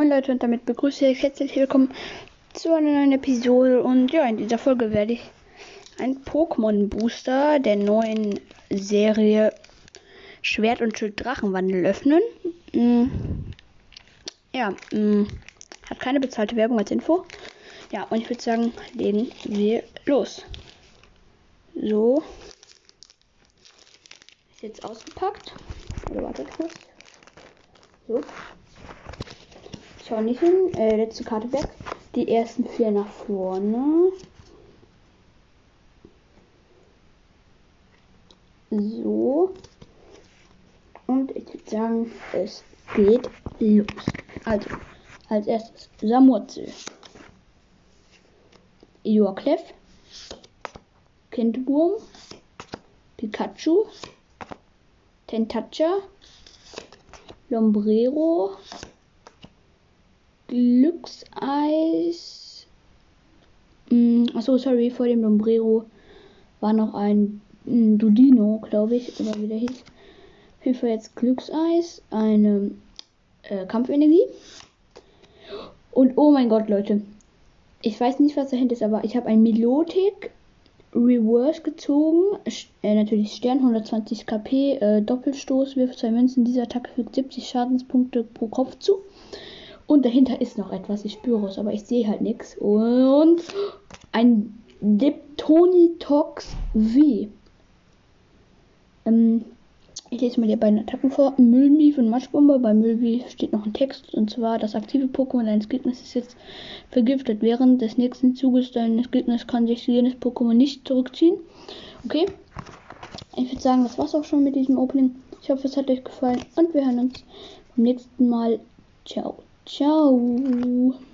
Moin Leute und damit begrüße ich herzlich willkommen zu einer neuen Episode und ja, in dieser Folge werde ich ein Pokémon Booster der neuen Serie Schwert und Schild Drachenwandel öffnen. Hm. Ja, hm. hat keine bezahlte Werbung als Info. Ja, und ich würde sagen, legen wir los. So. Ist jetzt ausgepackt. Oder wartet kurz. So. Schau nicht hin. Äh, letzte Karte weg. Die ersten vier nach vorne. So. Und ich würde sagen, es geht los. Also, als erstes Samurzel. Yorklef. Kindwurm. Pikachu. Tentacha. Lombrero. Glückseis. Mm, achso, sorry, vor dem Lombrero war noch ein mm, Dudino, glaube ich, oder wie der hieß. Auf jeden Fall jetzt Glückseis, eine äh, Kampfenergie. Und oh mein Gott, Leute. Ich weiß nicht, was dahinter ist, aber ich habe ein Milotic Reverse gezogen. Äh, natürlich Stern, 120 KP, äh, Doppelstoß, wirft zwei Münzen. Diese Attacke fügt 70 Schadenspunkte pro Kopf zu. Und dahinter ist noch etwas. Ich spüre es, aber ich sehe halt nichts. Und ein Diptonitox V. Ähm, ich lese mal die beiden Attacken vor. Müllmief und Matschbombe. Bei Müllmief steht noch ein Text. Und zwar, das aktive Pokémon eines Gegners ist jetzt vergiftet. Während des nächsten Zuges deines Gegners kann sich jenes Pokémon nicht zurückziehen. Okay. Ich würde sagen, das war's auch schon mit diesem Opening. Ich hoffe, es hat euch gefallen. Und wir hören uns beim nächsten Mal. Ciao. Ciao.